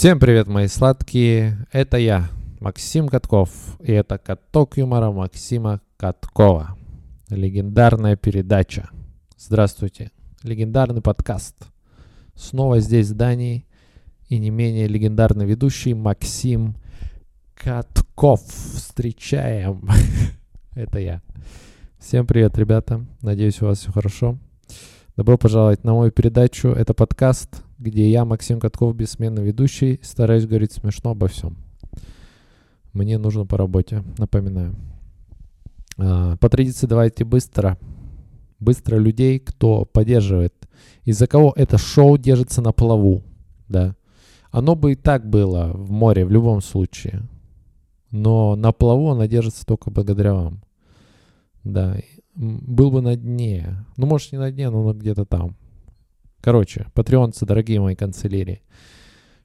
Всем привет, мои сладкие. Это я, Максим Катков. И это каток юмора Максима Каткова. Легендарная передача. Здравствуйте. Легендарный подкаст. Снова здесь в Дании. И не менее легендарный ведущий Максим Катков. Встречаем. Это я. Всем привет, ребята. Надеюсь, у вас все хорошо. Добро пожаловать на мою передачу. Это подкаст, где я, Максим Катков, бессменный ведущий, стараюсь говорить смешно обо всем. Мне нужно по работе, напоминаю. А, по традиции давайте быстро. Быстро людей, кто поддерживает. Из-за кого это шоу держится на плаву. Да. Оно бы и так было в море в любом случае. Но на плаву оно держится только благодаря вам. Да. Был бы на дне. Ну, может, не на дне, но где-то там. Короче, патреонцы, дорогие мои канцелярии.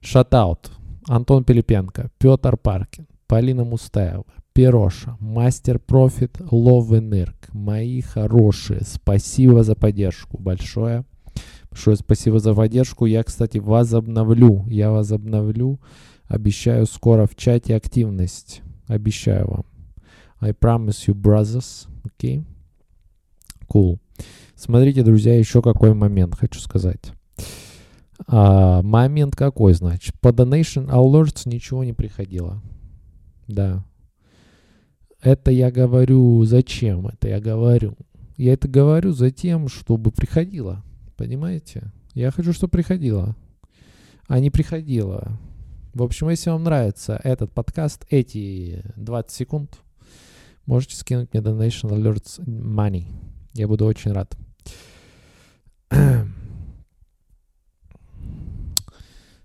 Шатаут. Антон Пилипенко, Петр Паркин, Полина Мустаева, Пироша, Мастер Профит, Лов Энерг. Мои хорошие, спасибо за поддержку большое. Большое спасибо за поддержку. Я, кстати, возобновлю. Я возобновлю. Обещаю скоро в чате активность. Обещаю вам. I promise you, brothers. Okay? Cool. Смотрите, друзья, еще какой момент хочу сказать. А, момент какой, значит? По Donation Alerts ничего не приходило. Да. Это я говорю, зачем это я говорю? Я это говорю за тем, чтобы приходило. Понимаете? Я хочу, чтобы приходило. А не приходило. В общем, если вам нравится этот подкаст, эти 20 секунд, можете скинуть мне Donation Alerts Money. Я буду очень рад.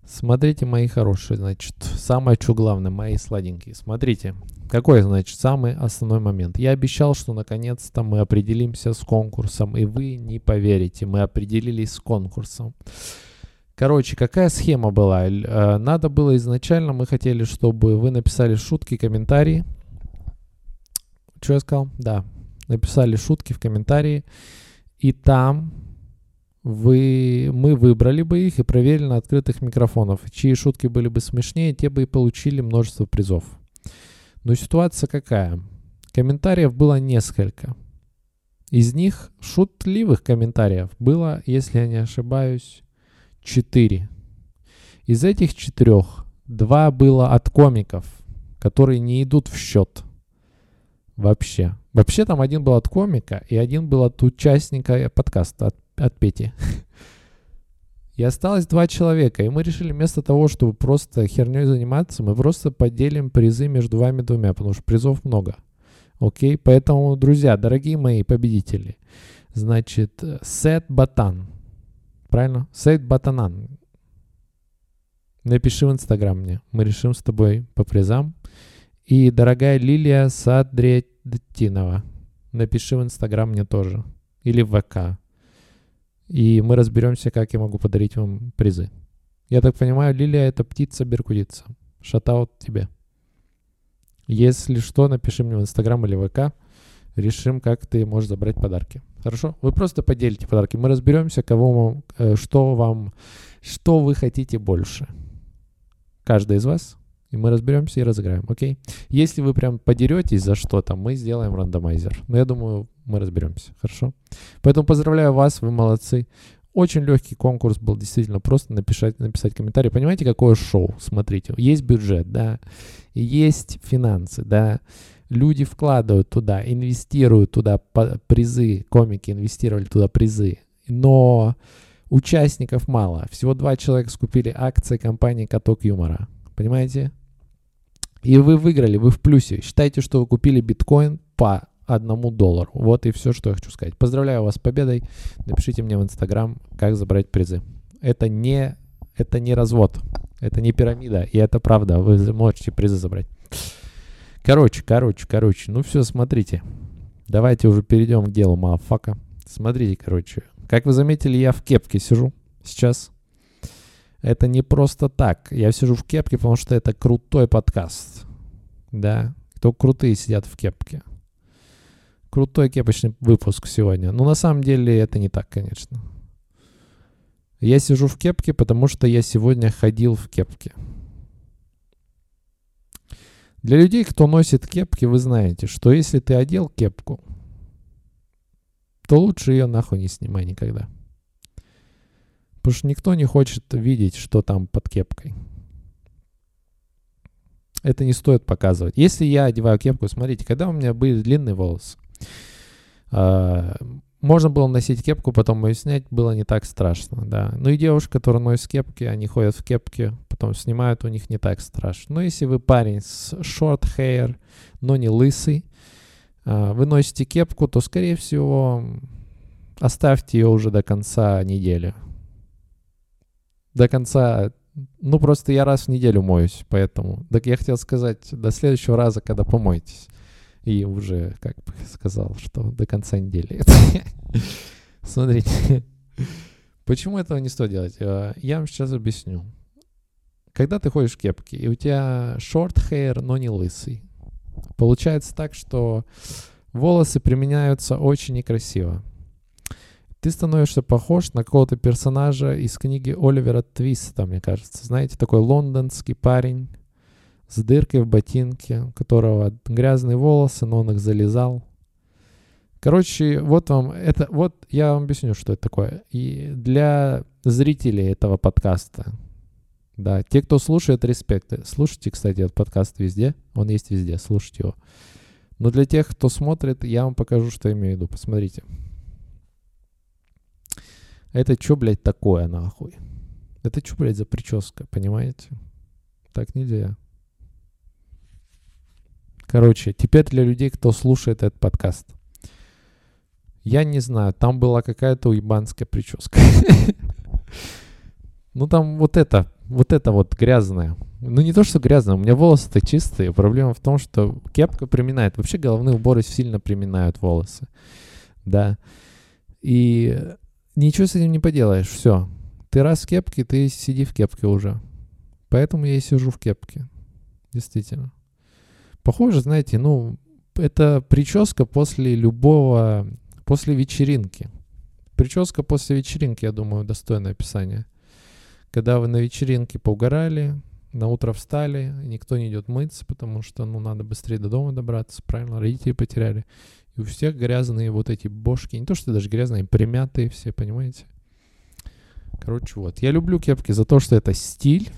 Смотрите, мои хорошие, значит, самое что главное, мои сладенькие. Смотрите, какой, значит, самый основной момент. Я обещал, что наконец-то мы определимся с конкурсом, и вы не поверите, мы определились с конкурсом. Короче, какая схема была? Э, надо было изначально, мы хотели, чтобы вы написали шутки, комментарии. Что я сказал? Да, написали шутки в комментарии, и там вы, мы выбрали бы их и проверили на открытых микрофонов. Чьи шутки были бы смешнее, те бы и получили множество призов. Но ситуация какая? Комментариев было несколько. Из них шутливых комментариев было, если я не ошибаюсь, четыре. Из этих четырех два было от комиков, которые не идут в счет вообще. Вообще там один был от комика и один был от участника подкаста, от от Пети. И осталось два человека, и мы решили вместо того, чтобы просто херней заниматься, мы просто поделим призы между вами двумя, потому что призов много. Окей, поэтому, друзья, дорогие мои победители, значит, Сет Батан, правильно? Сет Батанан. Напиши в Инстаграм мне, мы решим с тобой по призам. И дорогая Лилия Садретинова, напиши в Инстаграм мне тоже. Или в ВК. И мы разберемся, как я могу подарить вам призы. Я так понимаю, Лилия это птица-беркудица. Шатаут тебе. Если что, напиши мне в Инстаграм или ВК. Решим, как ты можешь забрать подарки. Хорошо? Вы просто поделите подарки. Мы разберемся, кого вам, э, что вам, что вы хотите больше. Каждый из вас. И мы разберемся и разыграем, окей? Если вы прям подеретесь за что-то, мы сделаем рандомайзер. Но я думаю, мы разберемся, хорошо? Поэтому поздравляю вас, вы молодцы. Очень легкий конкурс был, действительно, просто написать, написать комментарий. Понимаете, какое шоу? Смотрите, есть бюджет, да, есть финансы, да, люди вкладывают туда, инвестируют туда призы, комики инвестировали туда призы, но участников мало. Всего два человека скупили акции компании «Каток юмора». Понимаете? И вы выиграли, вы в плюсе. Считайте, что вы купили биткоин по одному доллару. Вот и все, что я хочу сказать. Поздравляю вас с победой. Напишите мне в Инстаграм, как забрать призы. Это не, это не развод, это не пирамида, и это правда. Вы можете призы забрать. Короче, короче, короче. Ну все, смотрите. Давайте уже перейдем к делу, мафака. Смотрите, короче. Как вы заметили, я в кепке сижу сейчас. Это не просто так. Я сижу в кепке, потому что это крутой подкаст. Да, кто крутые сидят в кепке. Крутой кепочный выпуск сегодня. Но на самом деле это не так, конечно. Я сижу в кепке, потому что я сегодня ходил в кепке. Для людей, кто носит кепки, вы знаете, что если ты одел кепку, то лучше ее нахуй не снимай никогда. Потому что никто не хочет видеть, что там под кепкой. Это не стоит показывать. Если я одеваю кепку, смотрите, когда у меня были длинные волосы, а, можно было носить кепку, потом ее снять, было не так страшно, да. Ну и девушки, которые носят кепки, они ходят в кепке, потом снимают, у них не так страшно. Но если вы парень с short hair, но не лысый, а, вы носите кепку, то, скорее всего, оставьте ее уже до конца недели. До конца ну, просто я раз в неделю моюсь, поэтому... Так я хотел сказать, до следующего раза, когда помоетесь. И уже, как бы сказал, что до конца недели. Смотрите. Почему этого не стоит делать? Э, я вам сейчас объясню. Когда ты ходишь в кепке, и у тебя short hair, но не лысый, получается так, что волосы применяются очень некрасиво. Ты становишься похож на какого-то персонажа из книги Оливера Твиста, мне кажется. Знаете, такой лондонский парень, с дыркой в ботинке, у которого грязные волосы, но он их залезал. Короче, вот вам это, вот я вам объясню, что это такое. И для зрителей этого подкаста, да, те, кто слушает, респект. Слушайте, кстати, этот подкаст везде, он есть везде, слушайте его. Но для тех, кто смотрит, я вам покажу, что я имею в виду. Посмотрите. Это что, блядь, такое, нахуй? Это что, блядь, за прическа, понимаете? Так нельзя. Короче, теперь для людей, кто слушает этот подкаст. Я не знаю, там была какая-то уебанская прическа. Ну там вот это, вот это вот грязное. Ну не то, что грязное, у меня волосы-то чистые. Проблема в том, что кепка приминает. Вообще головные уборы сильно приминают волосы. Да. И ничего с этим не поделаешь. Все. Ты раз в кепке, ты сиди в кепке уже. Поэтому я и сижу в кепке. Действительно. Похоже, знаете, ну, это прическа после любого, после вечеринки. Прическа после вечеринки, я думаю, достойное описание. Когда вы на вечеринке поугорали, на утро встали, никто не идет мыться, потому что, ну, надо быстрее до дома добраться, правильно, родители потеряли. И у всех грязные вот эти бошки, не то что даже грязные, примятые все, понимаете? Короче, вот. Я люблю кепки за то, что это стиль,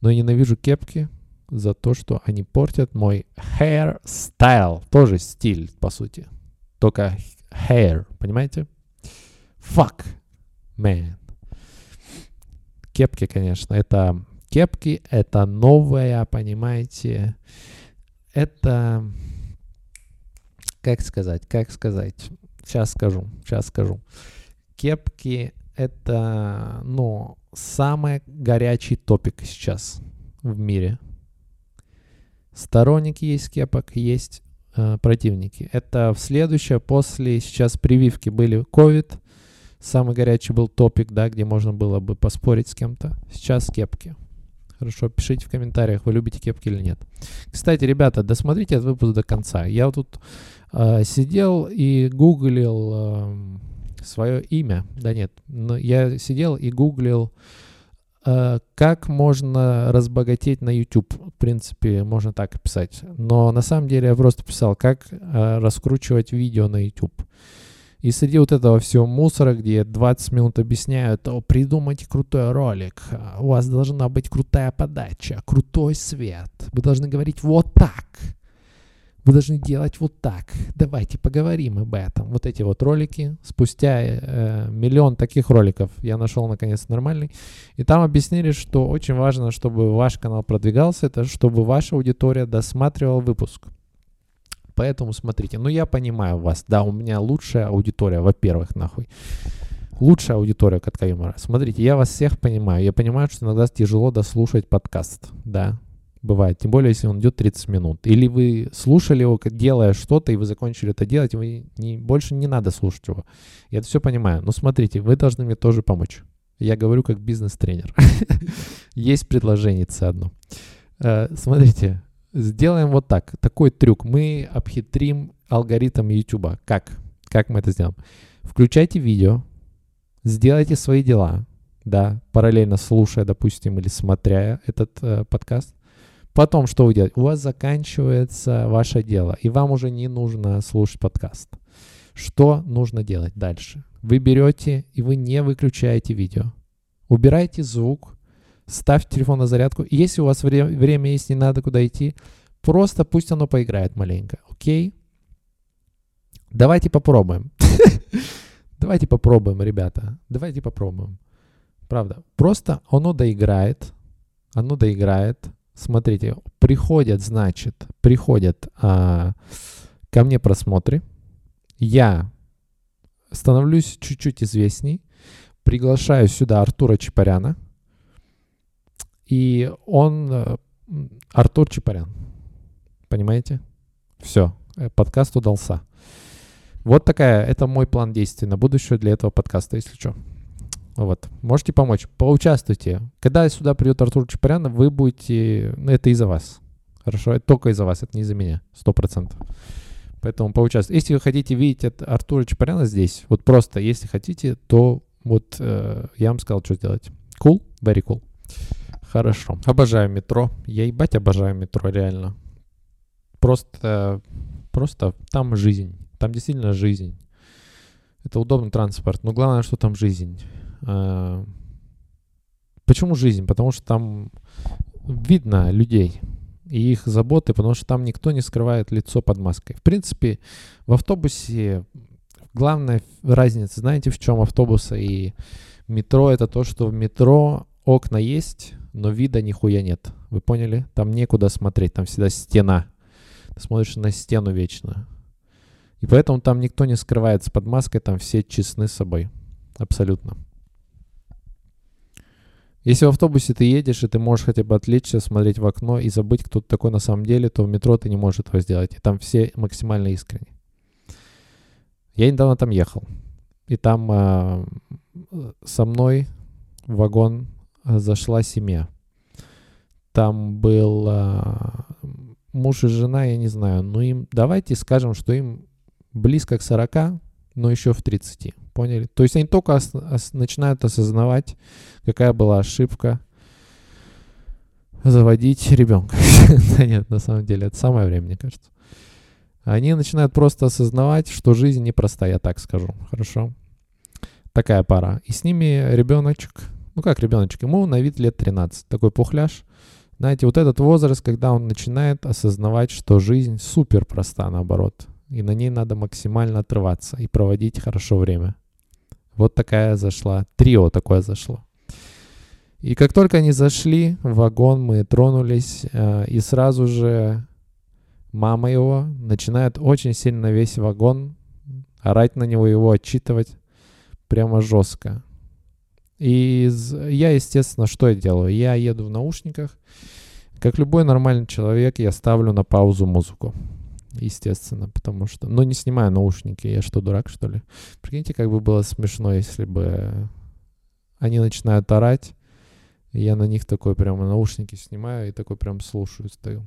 но я ненавижу кепки, за то, что они портят мой hairstyle. Тоже стиль, по сути. Только hair, понимаете? Fuck, man. Кепки, конечно, это... Кепки — это новая, понимаете, это... Как сказать, как сказать? Сейчас скажу, сейчас скажу. Кепки — это, ну, самый горячий топик сейчас в мире. Сторонники есть кепок, есть э, противники. Это в следующее, после сейчас прививки были COVID, самый горячий был топик, да, где можно было бы поспорить с кем-то. Сейчас кепки. Хорошо, пишите в комментариях, вы любите кепки или нет. Кстати, ребята, досмотрите этот выпуск до конца. Я вот тут э, сидел и гуглил э, свое имя. Да нет, но я сидел и гуглил Э, как можно разбогатеть на YouTube? В принципе, можно так писать. Но на самом деле я просто писал, как э, раскручивать видео на YouTube. И среди вот этого всего мусора, где 20 минут объясняют, о, придумайте крутой ролик, у вас должна быть крутая подача, крутой свет, вы должны говорить вот так. Вы должны делать вот так. Давайте поговорим об этом. Вот эти вот ролики. Спустя э, миллион таких роликов я нашел наконец нормальный. И там объяснили, что очень важно, чтобы ваш канал продвигался, это чтобы ваша аудитория досматривала выпуск. Поэтому смотрите, ну я понимаю вас, да, у меня лучшая аудитория, во-первых, нахуй. Лучшая аудитория Катка Юмора. Смотрите, я вас всех понимаю. Я понимаю, что иногда тяжело дослушать подкаст, да бывает, тем более, если он идет 30 минут. Или вы слушали его, делая что-то, и вы закончили это делать, и вы не, больше не надо слушать его. Я это все понимаю. Но смотрите, вы должны мне тоже помочь. Я говорю как бизнес-тренер. Есть предложение одно. Э, смотрите, сделаем вот так. Такой трюк. Мы обхитрим алгоритм YouTube. Как? Как мы это сделаем? Включайте видео, сделайте свои дела, да, параллельно слушая, допустим, или смотря этот э, подкаст. потом что вы делаете? У вас заканчивается ваше дело, и вам уже не нужно слушать подкаст. Что нужно делать дальше? Вы берете и вы не выключаете видео. Убирайте звук, ставьте телефон на зарядку. Если у вас вре- время есть, не надо куда идти, просто пусть оно поиграет маленько, окей? Давайте попробуем. Давайте попробуем, ребята. Давайте попробуем. Правда. Просто оно доиграет. Оно доиграет. Смотрите, приходят, значит, приходят а, ко мне просмотры. Я становлюсь чуть-чуть известней. Приглашаю сюда Артура Чапаряна. И он... э, Артур Чапарян. Понимаете? Все. Подкаст удался. Вот такая, это мой план действий на будущее для этого подкаста, если что. Вот. Можете помочь, поучаствуйте. Когда сюда придет Артур Чапарян, вы будете... Ну, это из-за вас. Хорошо? Это только из-за вас, это не из-за меня. Сто процентов. Поэтому поучаствуйте. Если вы хотите видеть Артура Чапаряна здесь, вот просто, если хотите, то вот э, я вам сказал, что сделать. Cool? Very cool. Хорошо. Обожаю метро. Я ебать обожаю метро, реально. Просто, просто там жизнь. Там действительно жизнь. Это удобный транспорт. Но главное, что там жизнь. А, Почему жизнь? Потому что там видно людей и их заботы, потому что там никто не скрывает лицо под маской. В принципе, в автобусе главная разница, знаете, в чем автобуса и метро, это то, что в метро окна есть, но вида нихуя нет. Вы поняли? Там некуда смотреть, там всегда стена. Ты смотришь на стену вечно. И поэтому там никто не скрывается под маской, там все честны с собой. Абсолютно. Если в автобусе ты едешь, и ты можешь хотя бы отвлечься, смотреть в окно и забыть, кто ты такой на самом деле, то в метро ты не можешь этого сделать. И там все максимально искренне. Я недавно там ехал. И там а, со мной в вагон зашла семья. Там был а, муж и жена, я не знаю. Ну им, давайте скажем, что им близко к 40, но еще в 30. Поняли? То есть они только ос- ос- начинают осознавать, какая была ошибка заводить ребенка. Да нет, на самом деле, это самое время, мне кажется. Они начинают просто осознавать, что жизнь непростая, я так скажу. Хорошо? Такая пара. И с ними ребеночек, ну как ребеночек, ему на вид лет 13. Такой пухляж. Знаете, вот этот возраст, когда он начинает осознавать, что жизнь супер проста, наоборот. И на ней надо максимально отрываться и проводить хорошо время. Вот такая зашла, трио такое зашло. И как только они зашли в вагон, мы тронулись, э, и сразу же мама его начинает очень сильно весь вагон орать на него, его отчитывать прямо жестко. И я, естественно, что я делаю? Я еду в наушниках. Как любой нормальный человек, я ставлю на паузу музыку. Естественно, потому что... Ну, не снимаю наушники, я что, дурак, что ли? Прикиньте, как бы было смешно, если бы они начинают орать, я на них такой прямо наушники снимаю и такой прям слушаю, стою.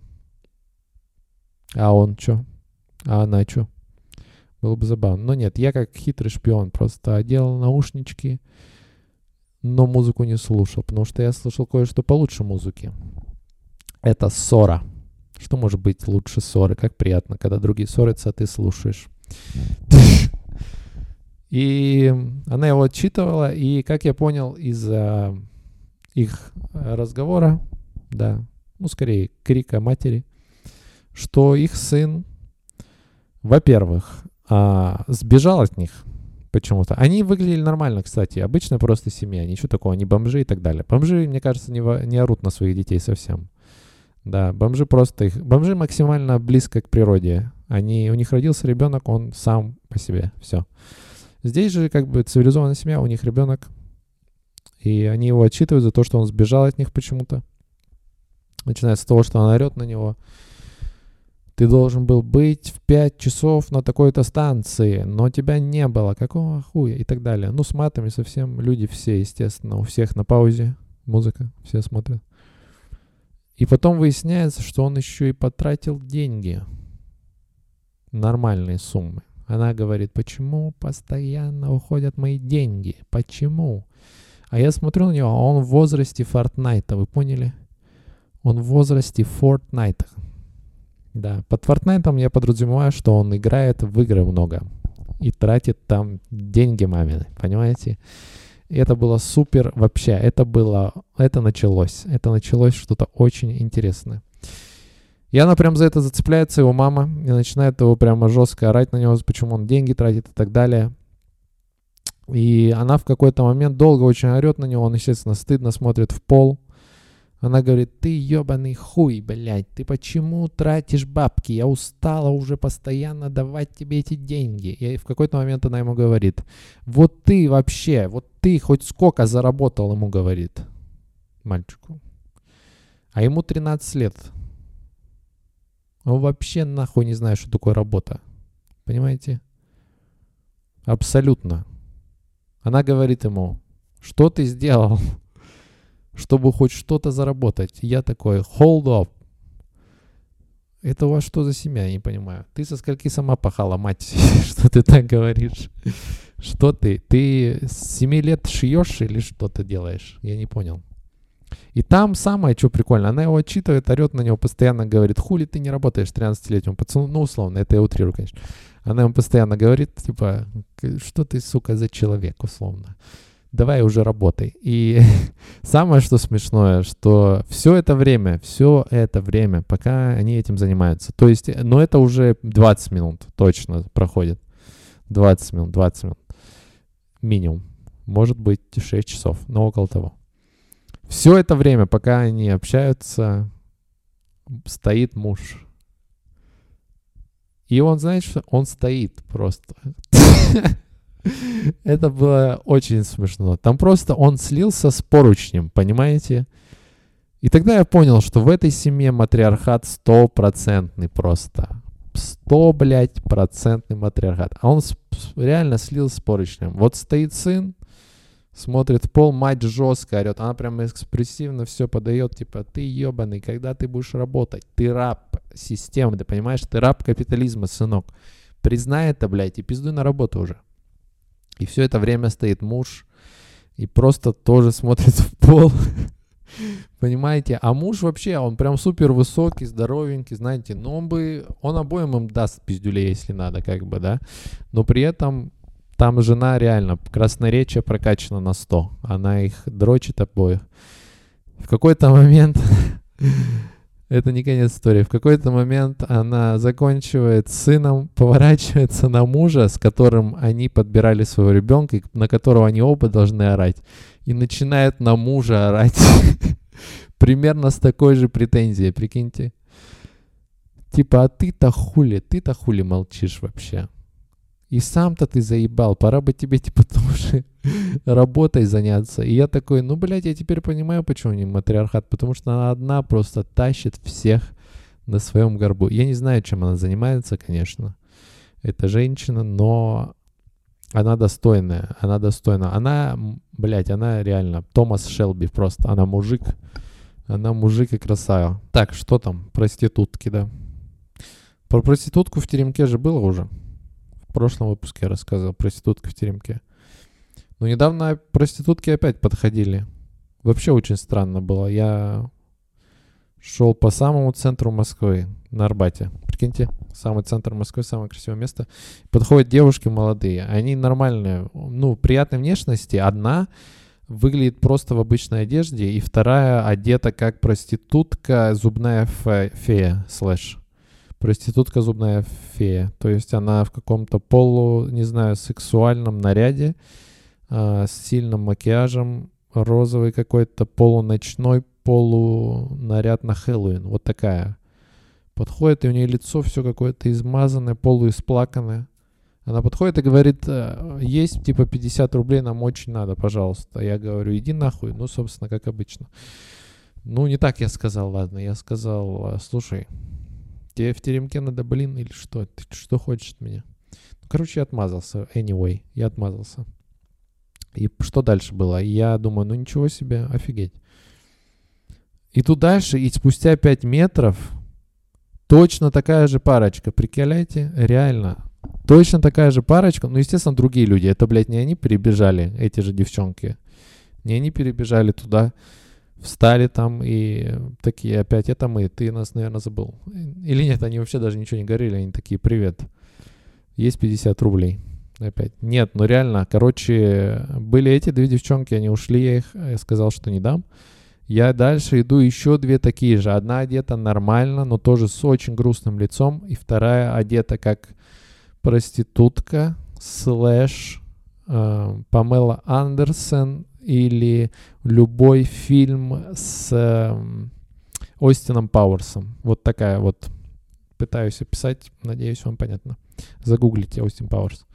А он чё? А она чё? Было бы забавно. Но нет, я как хитрый шпион просто одел наушнички, но музыку не слушал, потому что я слышал кое-что получше музыки. Это ссора. Что может быть лучше ссоры? Как приятно, когда другие ссорятся, а ты слушаешь. И она его отчитывала, и, как я понял из а, их разговора, да, ну, скорее, крика матери, что их сын, во-первых, а, сбежал от них почему-то. Они выглядели нормально, кстати, обычная просто семья, ничего такого, не бомжи и так далее. Бомжи, мне кажется, не, во- не орут на своих детей совсем. Да, бомжи просто их... Бомжи максимально близко к природе. Они, у них родился ребенок, он сам по себе. Все. Здесь же как бы цивилизованная семья, у них ребенок. И они его отчитывают за то, что он сбежал от них почему-то. Начиная с того, что он орет на него. Ты должен был быть в 5 часов на такой-то станции, но тебя не было. Какого хуя? И так далее. Ну, с матами совсем люди все, естественно. У всех на паузе музыка, все смотрят. И потом выясняется, что он еще и потратил деньги. Нормальные суммы. Она говорит, почему постоянно уходят мои деньги? Почему? А я смотрю на него, а он в возрасте Фортнайта, вы поняли? Он в возрасте Fortnite. Да, под Fortnite я подразумеваю, что он играет в игры много и тратит там деньги мамины, понимаете? И это было супер вообще, это было, это началось, это началось что-то очень интересное. И она прям за это зацепляется, его мама, и начинает его прямо жестко орать на него, почему он деньги тратит и так далее. И она в какой-то момент долго очень орет на него, он, естественно, стыдно смотрит в пол. Она говорит, ты ебаный хуй, блядь, ты почему тратишь бабки? Я устала уже постоянно давать тебе эти деньги. И в какой-то момент она ему говорит, вот ты вообще, вот ты хоть сколько заработал, ему говорит мальчику. А ему 13 лет. Он вообще нахуй не знает, что такое работа. Понимаете? Абсолютно. Она говорит ему, что ты сделал, чтобы хоть что-то заработать? Я такой, hold up. Это у вас что за семья, я не понимаю. Ты со скольки сама пахала, мать, что ты так говоришь? Что ты? Ты с 7 лет шьешь или что ты делаешь? Я не понял. И там самое, что прикольно, она его отчитывает, орет на него, постоянно говорит, хули ты не работаешь 13-летнему пацану, ну, условно, это я утрирую, конечно. Она ему постоянно говорит, типа, что ты, сука, за человек, условно. Давай уже работай. И самое, что смешное, что все это время, все это время, пока они этим занимаются, то есть, ну, это уже 20 минут точно проходит. 20 минут, 20 минут. Минимум. Может быть, 6 часов, но около того. Все это время, пока они общаются, стоит муж. И он, знаешь, он стоит просто. Это было очень смешно. Там просто он слился с поручнем, понимаете? И тогда я понял, что в этой семье матриархат стопроцентный просто. Сто, блядь, процентный матриархат. А он реально слился с поручнем. Вот стоит сын, смотрит в пол, мать жестко орет. Она прям экспрессивно все подает, типа, ты ебаный, когда ты будешь работать? Ты раб системы, ты понимаешь? Ты раб капитализма, сынок. Признай это, блядь, и пиздуй на работу уже. И все это время стоит муж и просто тоже смотрит в пол. Понимаете? А муж вообще, он прям супер высокий, здоровенький, знаете, но он бы, он обоим им даст пиздюлей, если надо, как бы, да. Но при этом там жена реально, красноречие прокачана на 100. Она их дрочит обоих. В какой-то момент, это не конец истории, в какой-то момент она заканчивает с сыном, поворачивается на мужа, с которым они подбирали своего ребенка, на которого они оба должны орать, и начинает на мужа орать. Примерно с такой же претензией, прикиньте. Типа, а ты-то хули, ты-то хули молчишь вообще? И сам-то ты заебал, пора бы тебе типа тоже работой заняться. И я такой, ну, блядь, я теперь понимаю, почему не матриархат, потому что она одна просто тащит всех на своем горбу. Я не знаю, чем она занимается, конечно, эта женщина, но она достойная, она достойна. Она, блядь, она реально Томас Шелби просто, она мужик, она мужик и красава. Так, что там, проститутки, да. Про проститутку в теремке же было уже. В прошлом выпуске я рассказывал проститутка в теремке. Но недавно проститутки опять подходили. Вообще очень странно было. Я шел по самому центру Москвы, на Арбате. Прикиньте, самый центр Москвы, самое красивое место. Подходят девушки молодые. Они нормальные, ну, приятной внешности. Одна выглядит просто в обычной одежде, и вторая одета как проститутка, зубная фея, слэш проститутка зубная фея. То есть она в каком-то полу, не знаю, сексуальном наряде, э, с сильным макияжем, розовый какой-то полуночной полунаряд на Хэллоуин. Вот такая. Подходит, и у нее лицо все какое-то измазанное, полуисплаканное. Она подходит и говорит, «Э, есть типа 50 рублей, нам очень надо, пожалуйста. Я говорю, иди нахуй. Ну, собственно, как обычно. Ну, не так я сказал, ладно. Я сказал, слушай, Тебе в теремке надо, блин, или что? Ты что хочешь от меня? Ну, короче, я отмазался. Anyway, я отмазался. И что дальше было? Я думаю, ну ничего себе, офигеть. И тут дальше, и спустя 5 метров точно такая же парочка. Приколяйте, реально. Точно такая же парочка. Ну, естественно, другие люди. Это, блядь, не они перебежали, эти же девчонки. Не они перебежали туда встали там и такие опять, это мы, ты нас, наверное, забыл. Или нет, они вообще даже ничего не говорили, они такие, привет, есть 50 рублей. Опять. Нет, ну реально, короче, были эти две девчонки, они ушли, я их я сказал, что не дам. Я дальше иду, еще две такие же. Одна одета нормально, но тоже с очень грустным лицом. И вторая одета как проститутка, слэш, э, Памела Андерсон или любой фильм с э, Остином Пауэрсом. Вот такая вот. Пытаюсь описать, надеюсь, вам понятно. Загуглите Остин Пауэрс.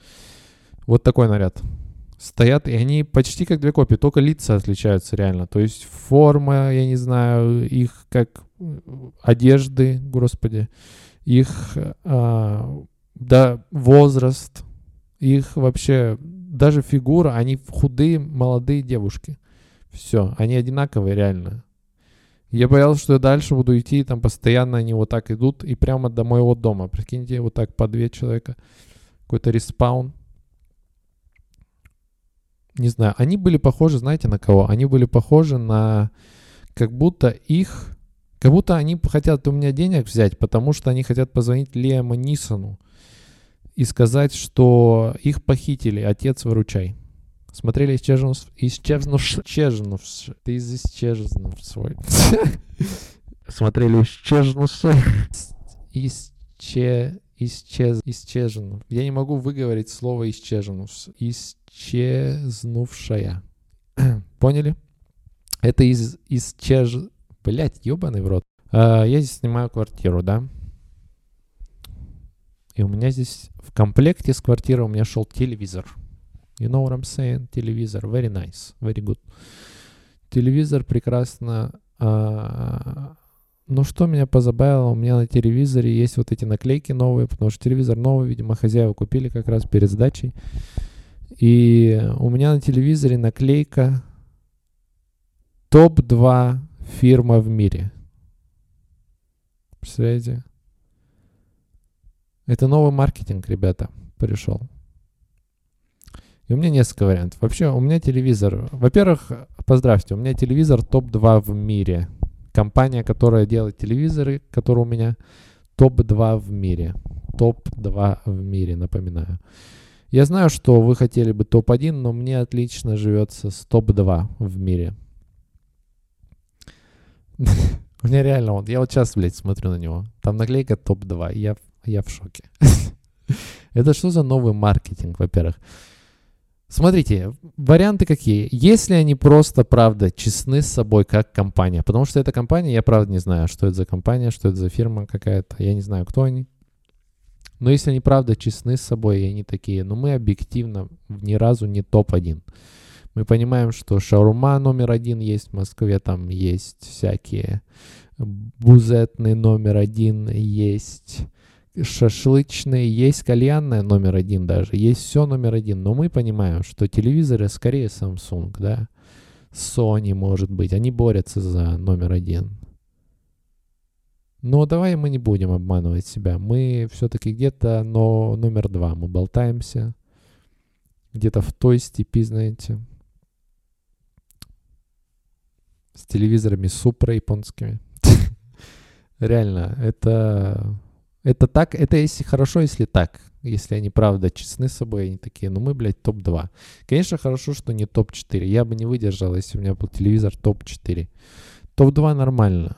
Вот такой наряд. Стоят, и они почти как две копии, только лица отличаются реально. То есть форма, я не знаю, их как одежды, господи, их а, да, возраст, их вообще, даже фигура, они худые, молодые девушки. Все, они одинаковые реально. Я боялся, что я дальше буду идти, там постоянно они вот так идут, и прямо до моего дома. Прикиньте, вот так по две человека. Какой-то респаун не знаю, они были похожи, знаете, на кого? Они были похожи на как будто их, как будто они хотят у меня денег взять, потому что они хотят позвонить Лиаму Нисону и сказать, что их похитили, отец выручай. Смотрели исчезнув... Исчезнув... Исчезнув... Ты из исчезнув свой. Смотрели исчезнув... Исче... Исчез... Исчезнув. Я не могу выговорить слово исчезнув. Исчезнув исчезнувшая. Поняли? Это из исчез... Блять, ебаный в рот. А, я здесь снимаю квартиру, да? И у меня здесь в комплекте с квартирой у меня шел телевизор. You know what I'm saying? Телевизор. Very nice. Very good. Телевизор прекрасно... А, ну, что меня позабавило, у меня на телевизоре есть вот эти наклейки новые, потому что телевизор новый, видимо, хозяева купили как раз перед сдачей. И у меня на телевизоре наклейка топ-2 фирма в мире. Представляете? Это новый маркетинг, ребята, пришел. И у меня несколько вариантов. Вообще, у меня телевизор... Во-первых, поздравьте, у меня телевизор топ-2 в мире. Компания, которая делает телевизоры, которая у меня топ-2 в мире. Топ-2 в мире, напоминаю. Я знаю, что вы хотели бы топ-1, но мне отлично живется с топ-2 в мире. У меня реально вот, я вот сейчас, блядь, смотрю на него. Там наклейка топ-2, я, я в шоке. Это что за новый маркетинг, во-первых? Смотрите, варианты какие. Если они просто, правда, честны с собой как компания, потому что эта компания, я правда не знаю, что это за компания, что это за фирма какая-то, я не знаю, кто они. Но если они правда честны с собой, и они такие, ну мы объективно ни разу не топ-1. Мы понимаем, что шаурма номер один есть в Москве, там есть всякие бузетный номер один, есть шашлычный, есть кальянная номер один даже, есть все номер один. Но мы понимаем, что телевизоры скорее Samsung, да, Sony может быть, они борются за номер один. Но давай мы не будем обманывать себя. Мы все-таки где-то но номер два. Мы болтаемся. Где-то в той степи, знаете. С телевизорами супра японскими. Реально, это... Это так, это если хорошо, если так. Если они правда честны с собой, они такие, ну мы, блядь, топ-2. Конечно, хорошо, что не топ-4. Я бы не выдержал, если у меня был телевизор топ-4. Топ-2 нормально.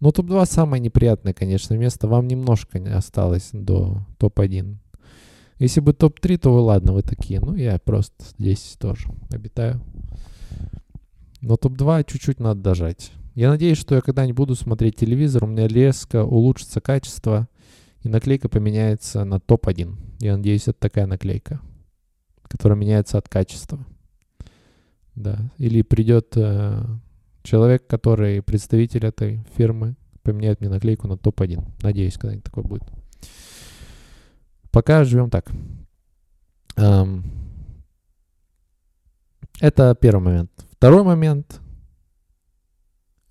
Ну, топ-2 самое неприятное, конечно, место. Вам немножко не осталось до топ-1. Если бы топ-3, то вы ладно, вы такие. Ну, я просто здесь тоже обитаю. Но топ-2 чуть-чуть надо дожать. Я надеюсь, что я когда-нибудь буду смотреть телевизор, у меня резко улучшится качество, и наклейка поменяется на топ-1. Я надеюсь, это такая наклейка, которая меняется от качества. Да. Или придет э, Человек, который представитель этой фирмы, поменяет мне наклейку на топ-1. Надеюсь, когда-нибудь такое будет. Пока живем так. Um, это первый момент. Второй момент.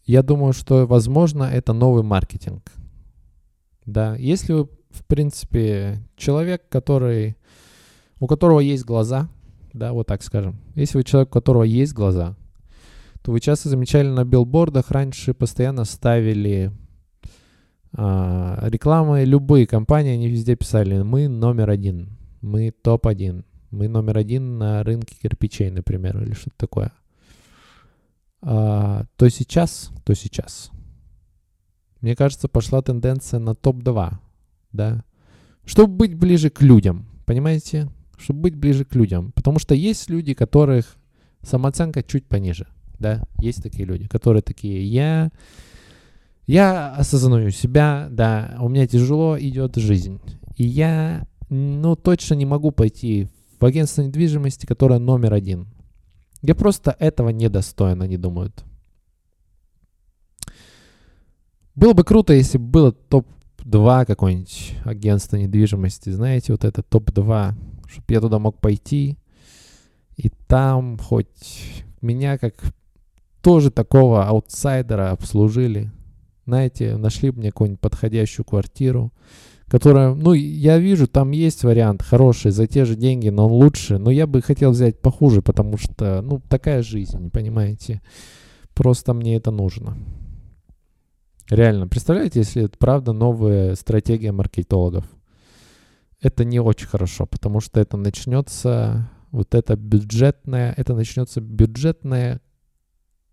Я думаю, что, возможно, это новый маркетинг. Да, если вы, в принципе, человек, который, у которого есть глаза, да, вот так скажем. Если вы человек, у которого есть глаза, то вы часто замечали на билбордах раньше постоянно ставили а, рекламы, любые компании, они везде писали, мы номер один, мы топ-1, мы номер один на рынке кирпичей, например, или что-то такое. А, то сейчас, то сейчас. Мне кажется, пошла тенденция на топ-2, да, чтобы быть ближе к людям, понимаете? Чтобы быть ближе к людям. Потому что есть люди, которых самооценка чуть пониже, да, есть такие люди, которые такие, я я осознаю себя, да, у меня тяжело идет жизнь. И я, ну, точно не могу пойти в агентство недвижимости, которое номер один. Я просто этого недостоин, они думают. Было бы круто, если бы было топ-2 какое-нибудь агентство недвижимости, знаете, вот это топ-2, чтобы я туда мог пойти, и там хоть меня как тоже такого аутсайдера обслужили, знаете, нашли мне какую-нибудь подходящую квартиру, которая, ну, я вижу, там есть вариант хороший за те же деньги, но он лучше, но я бы хотел взять похуже, потому что, ну, такая жизнь, понимаете, просто мне это нужно. Реально, представляете, если это правда новая стратегия маркетологов? Это не очень хорошо, потому что это начнется, вот это бюджетная, это начнется бюджетная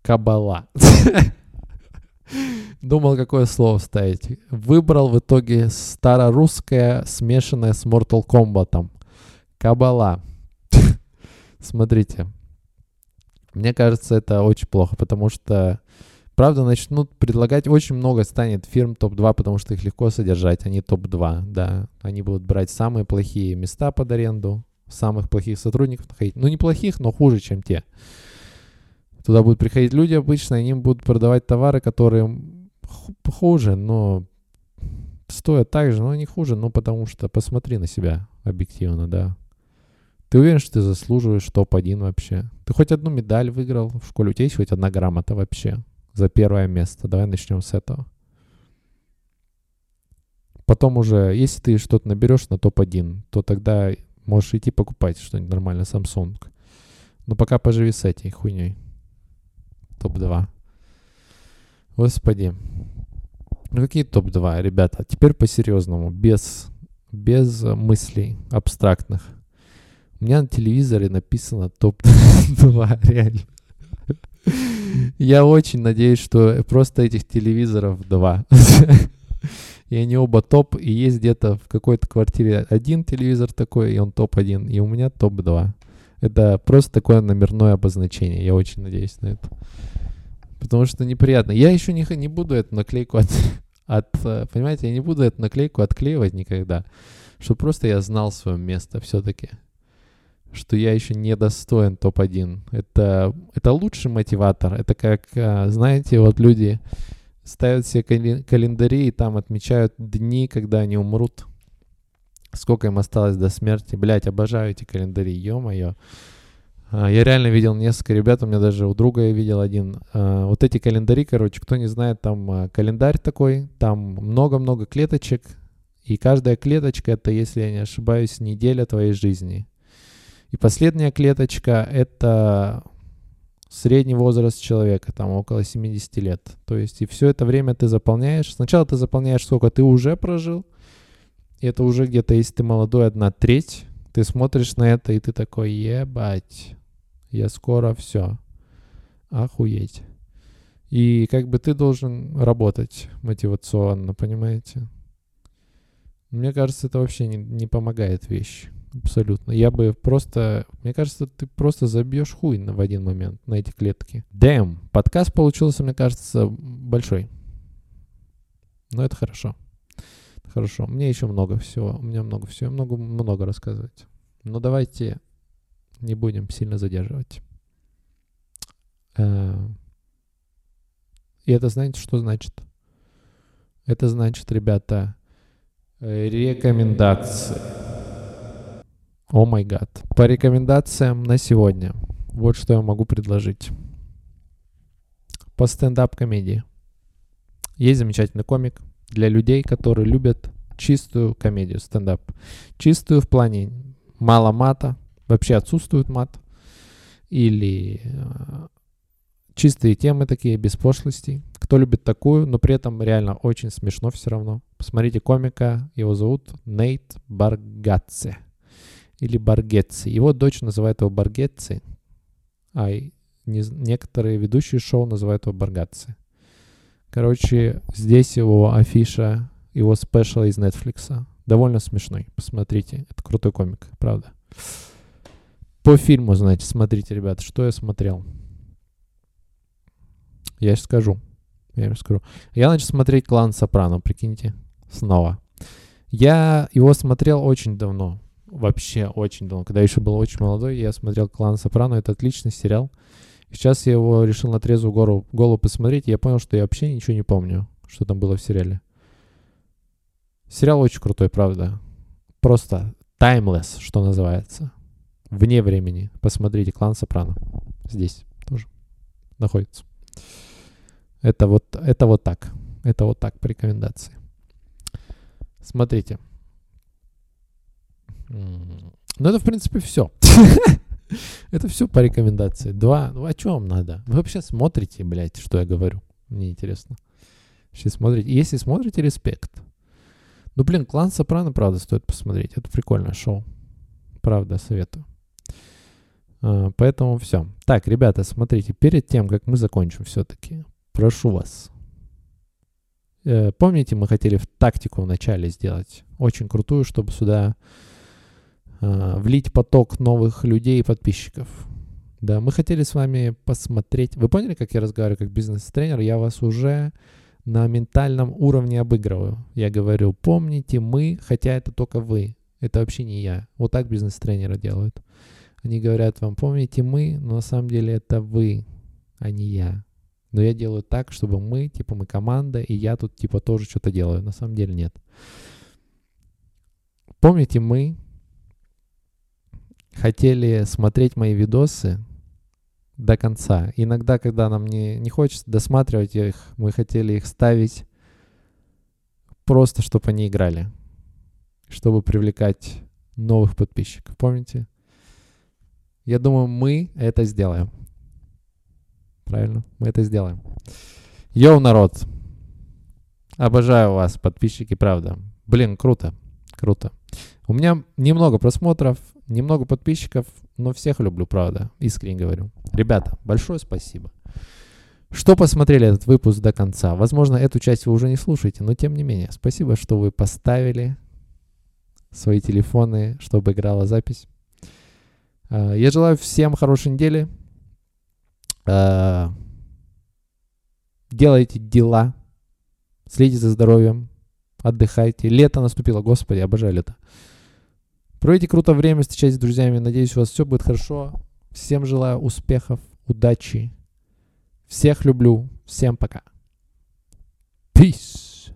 кабала. Думал, какое слово ставить. Выбрал в итоге старорусское, смешанное с Mortal Kombat. Кабала. Смотрите. Мне кажется, это очень плохо, потому что, правда, начнут предлагать очень много станет фирм топ-2, потому что их легко содержать. Они топ-2, да. Они будут брать самые плохие места под аренду, самых плохих сотрудников находить. Ну, неплохих, но хуже, чем те. Туда будут приходить люди обычно, они им будут продавать товары, которые хуже, но стоят так же, но не хуже, ну потому что посмотри на себя объективно, да. Ты уверен, что ты заслуживаешь топ-1 вообще? Ты хоть одну медаль выиграл в школе? У тебя есть хоть одна грамота вообще за первое место? Давай начнем с этого. Потом уже, если ты что-то наберешь на топ-1, то тогда можешь идти покупать что-нибудь нормальное, Samsung. Но пока поживи с этой хуйней топ-2. Господи. Ну какие топ-2, ребята? Теперь по-серьезному, без, без мыслей абстрактных. У меня на телевизоре написано топ-2, реально. Я очень надеюсь, что просто этих телевизоров два. И они оба топ, и есть где-то в какой-то квартире один телевизор такой, и он топ-1, и у меня топ-2. Это просто такое номерное обозначение. Я очень надеюсь на это. Потому что неприятно. Я еще не, не буду эту наклейку от, от... Э, понимаете, я не буду эту наклейку отклеивать никогда. Чтобы просто я знал свое место все-таки. Что я еще не достоин топ-1. Это, это лучший мотиватор. Это как, э, знаете, вот люди ставят себе календари и там отмечают дни, когда они умрут сколько им осталось до смерти. Блять, обожаю эти календари, ё-моё. А, я реально видел несколько ребят, у меня даже у друга я видел один. А, вот эти календари, короче, кто не знает, там а, календарь такой, там много-много клеточек, и каждая клеточка это, если я не ошибаюсь, неделя твоей жизни. И последняя клеточка это средний возраст человека, там около 70 лет. То есть и все это время ты заполняешь. Сначала ты заполняешь, сколько ты уже прожил, и это уже где-то, если ты молодой, одна треть. Ты смотришь на это, и ты такой, ебать, я скоро все. Охуеть. И как бы ты должен работать мотивационно, понимаете? Мне кажется, это вообще не, не помогает вещь. Абсолютно. Я бы просто... Мне кажется, ты просто забьешь хуй в один момент на эти клетки. Дэм. Подкаст получился, мне кажется, большой. Но это хорошо. Хорошо, мне еще много всего, у меня много всего, много, много рассказывать. Но давайте не будем сильно задерживать. Э, и это знаете, что значит? Это значит, ребята, рекомендации. О май гад. По рекомендациям на сегодня. Вот что я могу предложить. По стендап-комедии. Есть замечательный комик – для людей, которые любят чистую комедию, стендап. Чистую в плане мало мата, вообще отсутствует мат. Или э, Чистые темы такие, без пошлостей. Кто любит такую, но при этом реально очень смешно все равно. Посмотрите комика, его зовут Нейт Баргатце. Или Баргетци. Его дочь называет его Баргетци, а не, некоторые ведущие шоу называют его Баргатци. Короче, здесь его афиша, его спешл из Netflix. Довольно смешной. Посмотрите. Это крутой комик, правда. По фильму, знаете, смотрите, ребята, что я смотрел. Я сейчас скажу. Я вам скажу. Я начал смотреть «Клан Сопрано», прикиньте, снова. Я его смотрел очень давно. Вообще очень давно. Когда я еще был очень молодой, я смотрел «Клан Сопрано». Это отличный сериал. Сейчас я его решил на трезвую гору, голову посмотреть, и я понял, что я вообще ничего не помню, что там было в сериале. Сериал очень крутой, правда. Просто timeless, что называется. Вне времени. Посмотрите, клан Сопрано. Здесь тоже находится. Это вот, это вот так. Это вот так по рекомендации. Смотрите. Ну, это, в принципе, все. это все по рекомендации. Два. Ну, что вам надо? Вы вообще смотрите, блядь, что я говорю? Мне интересно. Вообще смотрите. Если смотрите, респект. Ну, блин, клан Сопрано, правда, стоит посмотреть. Это прикольное шоу. Правда, советую. А, поэтому все. Так, ребята, смотрите, перед тем, как мы закончим все-таки, прошу вас. Э, помните, мы хотели в тактику вначале сделать очень крутую, чтобы сюда влить поток новых людей и подписчиков. Да, мы хотели с вами посмотреть. Вы поняли, как я разговариваю как бизнес-тренер? Я вас уже на ментальном уровне обыгрываю. Я говорю, помните, мы, хотя это только вы. Это вообще не я. Вот так бизнес-тренеры делают. Они говорят вам, помните, мы, но на самом деле это вы, а не я. Но я делаю так, чтобы мы, типа мы команда, и я тут типа тоже что-то делаю. На самом деле нет. Помните, мы хотели смотреть мои видосы до конца. Иногда, когда нам не, не хочется досматривать их, мы хотели их ставить просто, чтобы они играли. Чтобы привлекать новых подписчиков. Помните? Я думаю, мы это сделаем. Правильно? Мы это сделаем. Йоу, народ. Обожаю вас, подписчики, правда. Блин, круто. Круто. У меня немного просмотров, немного подписчиков, но всех люблю, правда. Искренне говорю. Ребята, большое спасибо. Что посмотрели этот выпуск до конца? Возможно, эту часть вы уже не слушаете, но тем не менее, спасибо, что вы поставили свои телефоны, чтобы играла запись. А, я желаю всем хорошей недели. А, делайте дела. Следите за здоровьем. Отдыхайте. Лето наступило. Господи, обожаю лето. Проведите круто время, встречайтесь с друзьями. Надеюсь, у вас все будет хорошо. Всем желаю успехов, удачи. Всех люблю. Всем пока. Peace.